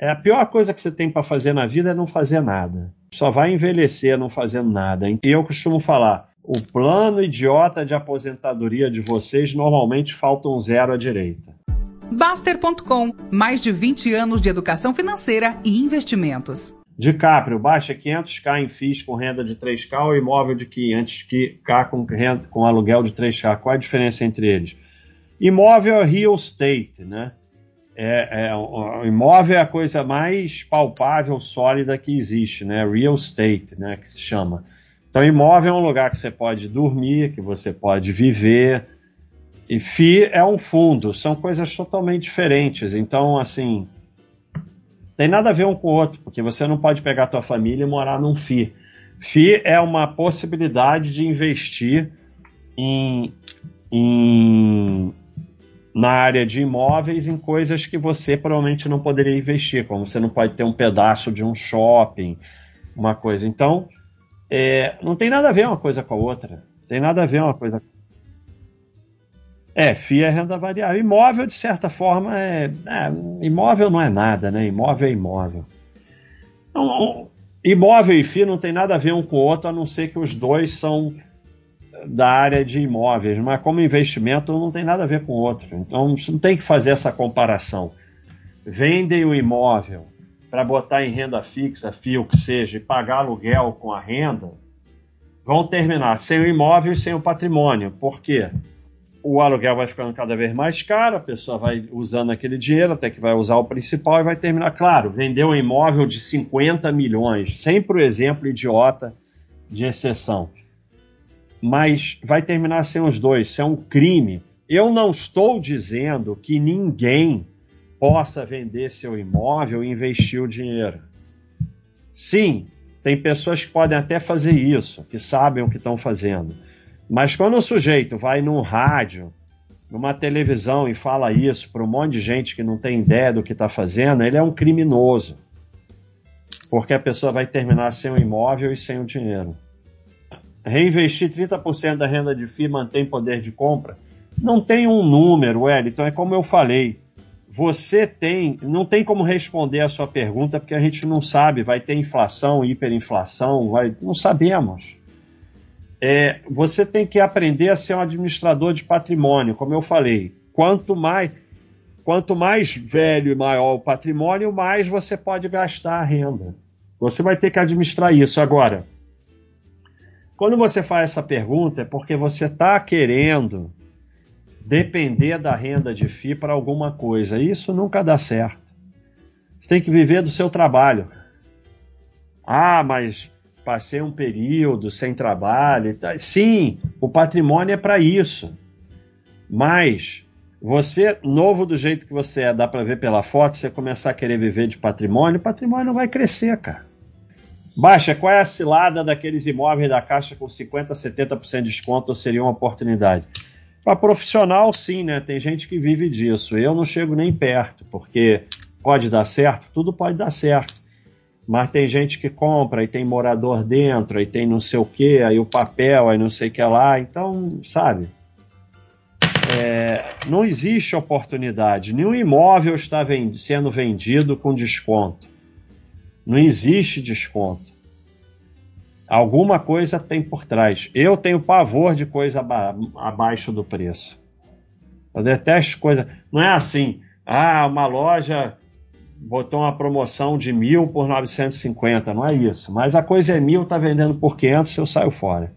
É a pior coisa que você tem para fazer na vida é não fazer nada. Só vai envelhecer não fazendo nada. E eu costumo falar: o plano idiota de aposentadoria de vocês normalmente falta um zero à direita. Baster.com mais de 20 anos de educação financeira e investimentos. DiCaprio baixa 500k em FIIs com renda de 3k ou imóvel de 500k com, renda, com aluguel de 3k. Qual a diferença entre eles? Imóvel é real estate, né? É, é, o imóvel é a coisa mais palpável, sólida que existe, né? Real estate, né? Que se chama. Então, imóvel é um lugar que você pode dormir, que você pode viver. E FI é um fundo, são coisas totalmente diferentes. Então, assim, tem nada a ver um com o outro, porque você não pode pegar a tua família e morar num FI. FI é uma possibilidade de investir em, em na área de imóveis em coisas que você provavelmente não poderia investir, como você não pode ter um pedaço de um shopping, uma coisa. Então, é, não tem nada a ver uma coisa com a outra. Tem nada a ver uma coisa. É, FII é renda variável. Imóvel, de certa forma, é, é imóvel não é nada, né? Imóvel é imóvel. Então, imóvel e FII não tem nada a ver um com o outro, a não ser que os dois são da área de imóveis, mas como investimento não tem nada a ver com outro. Então não tem que fazer essa comparação. Vendem o imóvel para botar em renda fixa, FIO que seja, e pagar aluguel com a renda, vão terminar sem o imóvel e sem o patrimônio. Por quê? O aluguel vai ficando cada vez mais caro, a pessoa vai usando aquele dinheiro até que vai usar o principal e vai terminar. Claro, vendeu um imóvel de 50 milhões, sempre o exemplo idiota de exceção mas vai terminar sem os dois. Isso é um crime. Eu não estou dizendo que ninguém possa vender seu imóvel e investir o dinheiro. Sim, tem pessoas que podem até fazer isso, que sabem o que estão fazendo. Mas quando o sujeito vai num rádio, numa televisão e fala isso para um monte de gente que não tem ideia do que está fazendo, ele é um criminoso. Porque a pessoa vai terminar sem o imóvel e sem o dinheiro reinvestir 30% da renda de FII mantém poder de compra? Não tem um número, Wellington, é como eu falei. Você tem, não tem como responder a sua pergunta porque a gente não sabe, vai ter inflação, hiperinflação, vai, não sabemos. É, você tem que aprender a ser um administrador de patrimônio, como eu falei. Quanto mais, quanto mais velho e maior o patrimônio, mais você pode gastar a renda. Você vai ter que administrar isso agora. Quando você faz essa pergunta é porque você está querendo depender da renda de FI para alguma coisa. Isso nunca dá certo. Você tem que viver do seu trabalho. Ah, mas passei um período sem trabalho. Sim, o patrimônio é para isso. Mas você, novo do jeito que você é, dá para ver pela foto, você começar a querer viver de patrimônio, o patrimônio não vai crescer, cara. Baixa, qual é a cilada daqueles imóveis da Caixa com 50%, 70% de desconto ou seria uma oportunidade? Para profissional, sim, né? Tem gente que vive disso. Eu não chego nem perto, porque pode dar certo, tudo pode dar certo. Mas tem gente que compra e tem morador dentro, aí tem não sei o que, aí o papel, aí não sei o que lá. Então, sabe? É, não existe oportunidade. Nenhum imóvel está vend sendo vendido com desconto. Não existe desconto. Alguma coisa tem por trás. Eu tenho pavor de coisa aba abaixo do preço. Eu detesto coisa. Não é assim. Ah, uma loja botou uma promoção de mil por 950. Não é isso. Mas a coisa é mil, tá vendendo por 500, eu saio fora.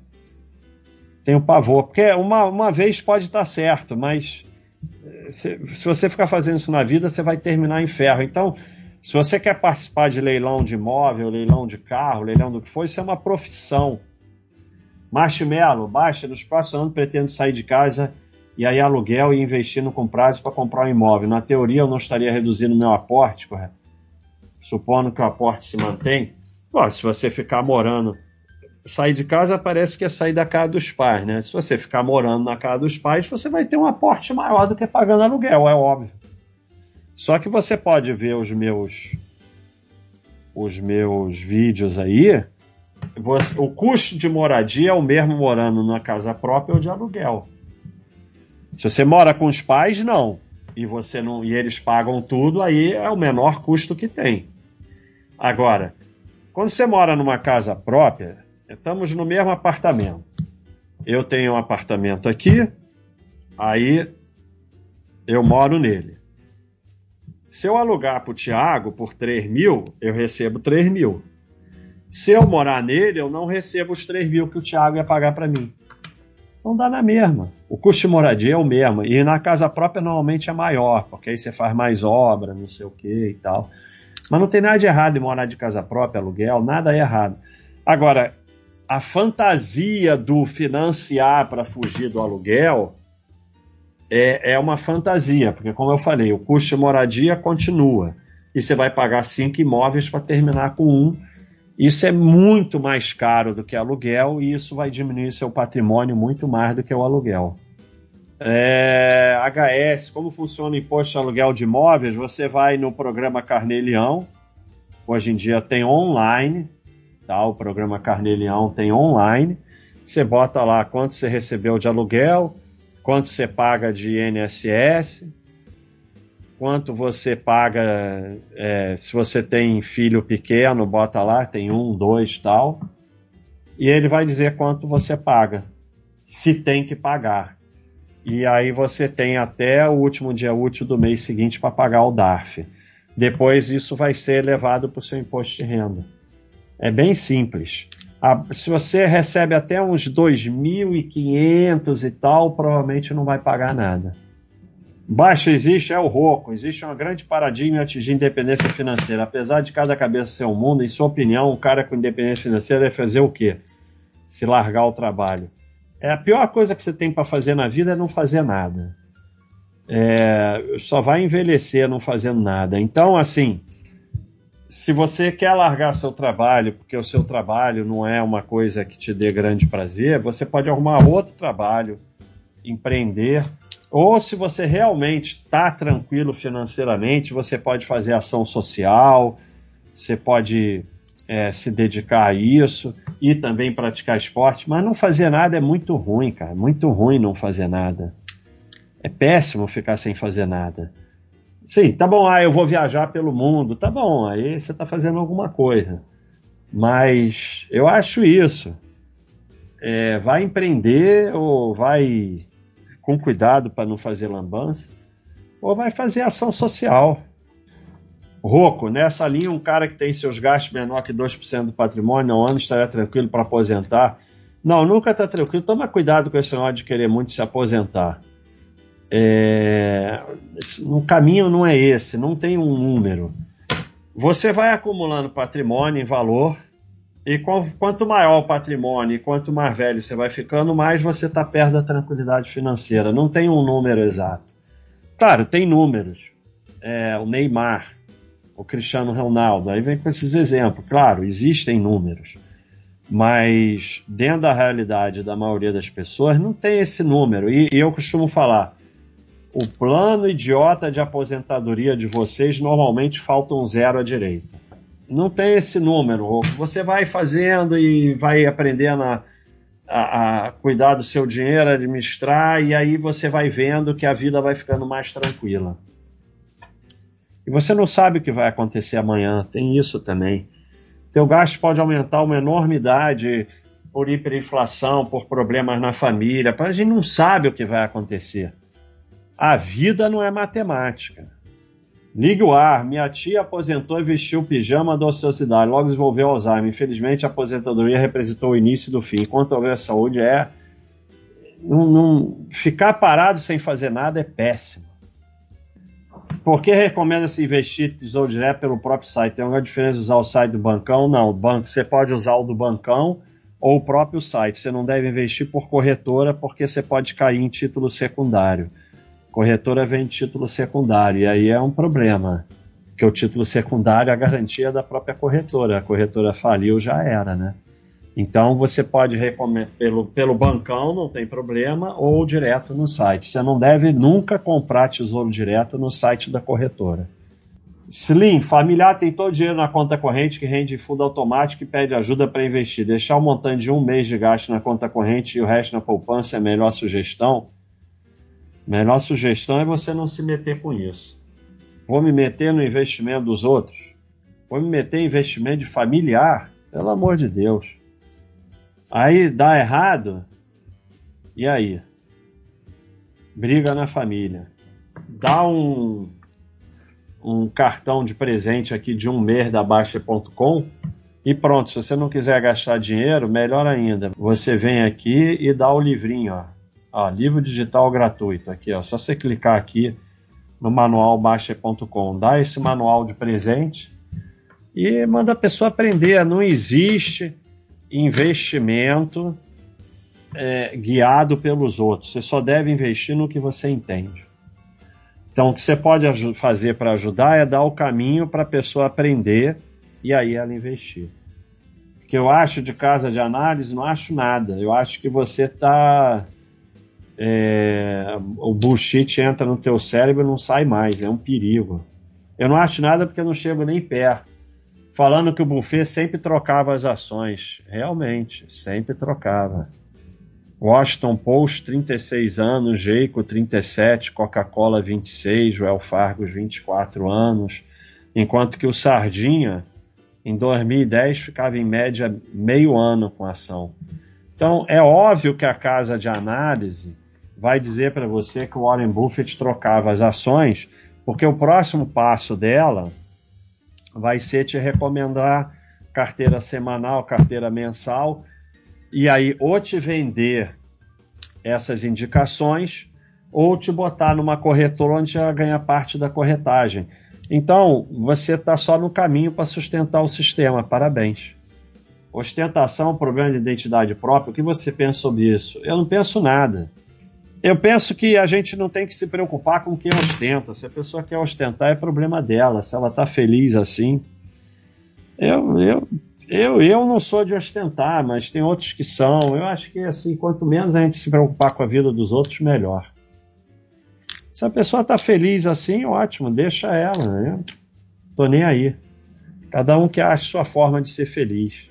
Tenho pavor. Porque uma, uma vez pode estar certo, mas eh, se, se você ficar fazendo isso na vida, você vai terminar em ferro. Então, se você quer participar de leilão de imóvel, leilão de carro, leilão do que for, isso é uma profissão. Marshmallow, baixa, nos próximos anos pretendo sair de casa e aí aluguel e investindo com prazo para comprar um imóvel. Na teoria, eu não estaria reduzindo meu aporte, correto? Supondo que o aporte se mantém. Se você ficar morando, sair de casa parece que é sair da casa dos pais, né? Se você ficar morando na casa dos pais, você vai ter um aporte maior do que pagando aluguel, é óbvio. Só que você pode ver os meus os meus vídeos aí. Você, o custo de moradia é o mesmo morando na casa própria ou de aluguel. Se você mora com os pais, não. e você não e eles pagam tudo, aí é o menor custo que tem. Agora, quando você mora numa casa própria, estamos no mesmo apartamento. Eu tenho um apartamento aqui, aí eu moro nele. Se eu alugar para o Tiago por 3 mil, eu recebo 3 mil. Se eu morar nele, eu não recebo os 3 mil que o Tiago ia pagar para mim. Então dá na mesma. O custo de moradia é o mesmo. E na casa própria normalmente é maior, porque aí você faz mais obra, não sei o que e tal. Mas não tem nada de errado em morar de casa própria, aluguel, nada é errado. Agora, a fantasia do financiar para fugir do aluguel é, é uma fantasia, porque, como eu falei, o custo de moradia continua. E você vai pagar cinco imóveis para terminar com um. Isso é muito mais caro do que aluguel e isso vai diminuir seu patrimônio muito mais do que o aluguel. É, HS, como funciona o imposto de aluguel de imóveis? Você vai no programa Carnelião, hoje em dia tem online, tá? o programa Carnelião tem online. Você bota lá quanto você recebeu de aluguel, quanto você paga de INSS, quanto você paga é, se você tem filho pequeno, bota lá, tem um, dois, tal. E ele vai dizer quanto você paga, se tem que pagar. E aí você tem até o último dia útil do mês seguinte para pagar o DARF. Depois isso vai ser levado para o seu imposto de renda. É bem simples. Se você recebe até uns 2.500 e tal, provavelmente não vai pagar nada. Baixo existe é o roco, existe uma grande paradigma em atingir independência financeira. Apesar de cada cabeça ser um mundo, em sua opinião, um cara com independência financeira deve fazer o quê? Se largar o trabalho. É a pior coisa que você tem para fazer na vida é não fazer nada. É, só vai envelhecer não fazendo nada. Então, assim, se você quer largar seu trabalho, porque o seu trabalho não é uma coisa que te dê grande prazer, você pode arrumar outro trabalho, empreender. Ou se você realmente está tranquilo financeiramente, você pode fazer ação social, você pode é, se dedicar a isso e também praticar esporte, mas não fazer nada é muito ruim, cara. Muito ruim não fazer nada. É péssimo ficar sem fazer nada. Sim, tá bom, ah, eu vou viajar pelo mundo. Tá bom, aí você tá fazendo alguma coisa. Mas eu acho isso. É, vai empreender ou vai com cuidado para não fazer lambança, ou vai fazer ação social. Roco, nessa linha, um cara que tem seus gastos menor que 2% do patrimônio ao ano estaria tranquilo para aposentar? Não, nunca está tranquilo. Toma cuidado com esse negócio de querer muito se aposentar. É... O caminho não é esse, não tem um número. Você vai acumulando patrimônio em valor, e quanto maior o patrimônio e quanto mais velho você vai ficando, mais você está perto da tranquilidade financeira. Não tem um número exato. Claro, tem números. É, o Neymar, o Cristiano Ronaldo. Aí vem com esses exemplos. Claro, existem números, mas dentro da realidade da maioria das pessoas não tem esse número. E, e eu costumo falar: o plano idiota de aposentadoria de vocês normalmente falta um zero à direita. Não tem esse número. Você vai fazendo e vai aprendendo a, a, a cuidar do seu dinheiro, administrar, e aí você vai vendo que a vida vai ficando mais tranquila. E você não sabe o que vai acontecer amanhã, tem isso também. Teu gasto pode aumentar uma enormidade por hiperinflação, por problemas na família. A gente não sabe o que vai acontecer. A vida não é matemática. Ligue o ar. Minha tia aposentou e vestiu o pijama da ociosidade. Logo desenvolveu Alzheimer. Infelizmente, a aposentadoria representou o início do fim. Enquanto houver saúde, é. Não, não... Ficar parado sem fazer nada é péssimo. Por que recomenda-se investir tesouro direto pelo próprio site? Tem alguma diferença usar o site do bancão? Não, banco, você pode usar o do bancão ou o próprio site. Você não deve investir por corretora porque você pode cair em título secundário. Corretora vem título secundário e aí é um problema, porque o título secundário é a garantia da própria corretora. A corretora faliu, já era, né? Então você pode recomendar pelo, pelo bancão, não tem problema, ou direto no site. Você não deve nunca comprar tesouro direto no site da corretora. Slim, familiar tem todo o dinheiro na conta corrente que rende fundo automático e pede ajuda para investir. Deixar o montante de um mês de gasto na conta corrente e o resto na poupança é a melhor sugestão? Melhor sugestão é você não se meter com isso. Vou me meter no investimento dos outros? Vou me meter em investimento de familiar? Pelo amor de Deus. Aí dá errado, e aí? Briga na família. Dá um, um cartão de presente aqui de um mês da Baixa.com e pronto. Se você não quiser gastar dinheiro, melhor ainda. Você vem aqui e dá o livrinho, ó. Ó livro digital gratuito aqui, ó. Só você clicar aqui no manual baixa.com, dá esse manual de presente e manda a pessoa aprender. Não existe investimento é, guiado pelos outros. Você só deve investir no que você entende. Então, o que você pode fazer para ajudar é dar o caminho para a pessoa aprender e aí ela investir. O que eu acho de casa de análise, não acho nada. Eu acho que você está. É, o bullshit entra no teu cérebro e não sai mais. É um perigo. Eu não acho nada porque eu não chego nem perto falando que o Buffet sempre trocava as ações. Realmente, sempre trocava. Washington Post, 36 anos, Jeico, 37, Coca-Cola, 26, Well Fargos, 24 anos, enquanto que o Sardinha, em 2010, ficava em média meio ano com ação. Então, é óbvio que a casa de análise vai dizer para você que o Warren Buffett trocava as ações, porque o próximo passo dela vai ser te recomendar carteira semanal, carteira mensal, e aí ou te vender essas indicações ou te botar numa corretora onde ela ganha parte da corretagem. Então, você está só no caminho para sustentar o sistema. Parabéns. Ostentação, problema de identidade própria. O que você pensa sobre isso? Eu não penso nada. Eu penso que a gente não tem que se preocupar com quem ostenta. Se a pessoa quer ostentar, é problema dela. Se ela está feliz assim. Eu, eu, eu, eu não sou de ostentar, mas tem outros que são. Eu acho que assim, quanto menos a gente se preocupar com a vida dos outros, melhor. Se a pessoa está feliz assim, ótimo, deixa ela. Né? Tô nem aí. Cada um que acha sua forma de ser feliz.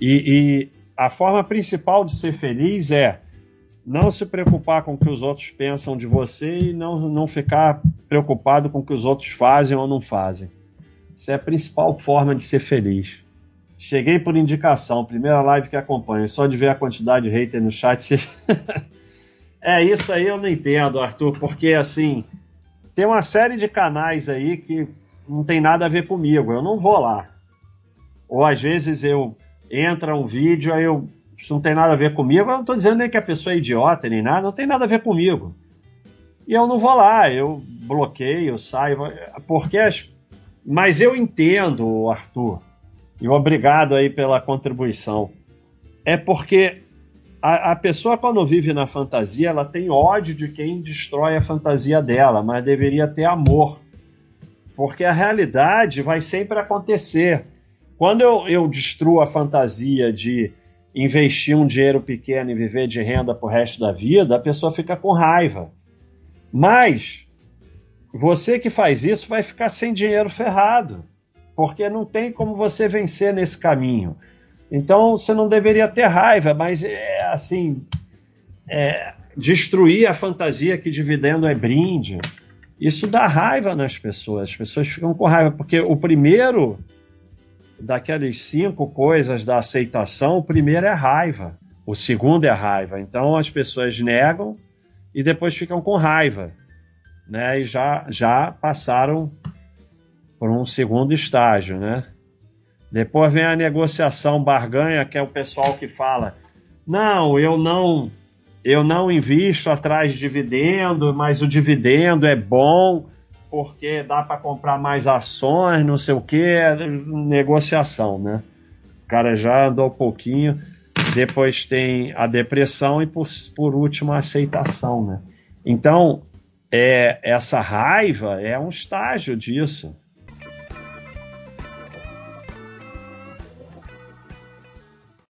E, e a forma principal de ser feliz é não se preocupar com o que os outros pensam de você e não, não ficar preocupado com o que os outros fazem ou não fazem. Isso é a principal forma de ser feliz. Cheguei por indicação, primeira live que acompanho, só de ver a quantidade de hater no chat. É isso aí, eu não entendo, Arthur, porque assim, tem uma série de canais aí que não tem nada a ver comigo, eu não vou lá. Ou às vezes eu entra um vídeo, aí eu isso não tem nada a ver comigo. Eu não estou dizendo nem que a pessoa é idiota nem nada, não tem nada a ver comigo. E eu não vou lá, eu bloqueio, eu saio, porque as... mas eu entendo, Arthur, e obrigado aí pela contribuição. É porque a, a, pessoa quando vive na fantasia, ela tem ódio de quem destrói a fantasia dela, mas deveria ter amor. Porque a realidade vai sempre acontecer. Quando eu, eu destruo a fantasia de investir um dinheiro pequeno e viver de renda pro resto da vida, a pessoa fica com raiva. Mas você que faz isso vai ficar sem dinheiro ferrado, porque não tem como você vencer nesse caminho. Então você não deveria ter raiva, mas é assim, é, destruir a fantasia que dividendo é brinde. Isso dá raiva nas pessoas. As pessoas ficam com raiva, porque o primeiro daquelas cinco coisas da aceitação, o primeiro é raiva, o segundo é raiva. Então as pessoas negam e depois ficam com raiva, né? E já, já passaram por um segundo estágio, né? Depois vem a negociação barganha, que é o pessoal que fala: "Não, eu não eu não invisto atrás de dividendo, mas o dividendo é bom porque dá para comprar mais ações, não sei o que, negociação, né? O cara já andou um pouquinho, depois tem a depressão e por, por último a aceitação, né? Então, é, essa raiva é um estágio disso.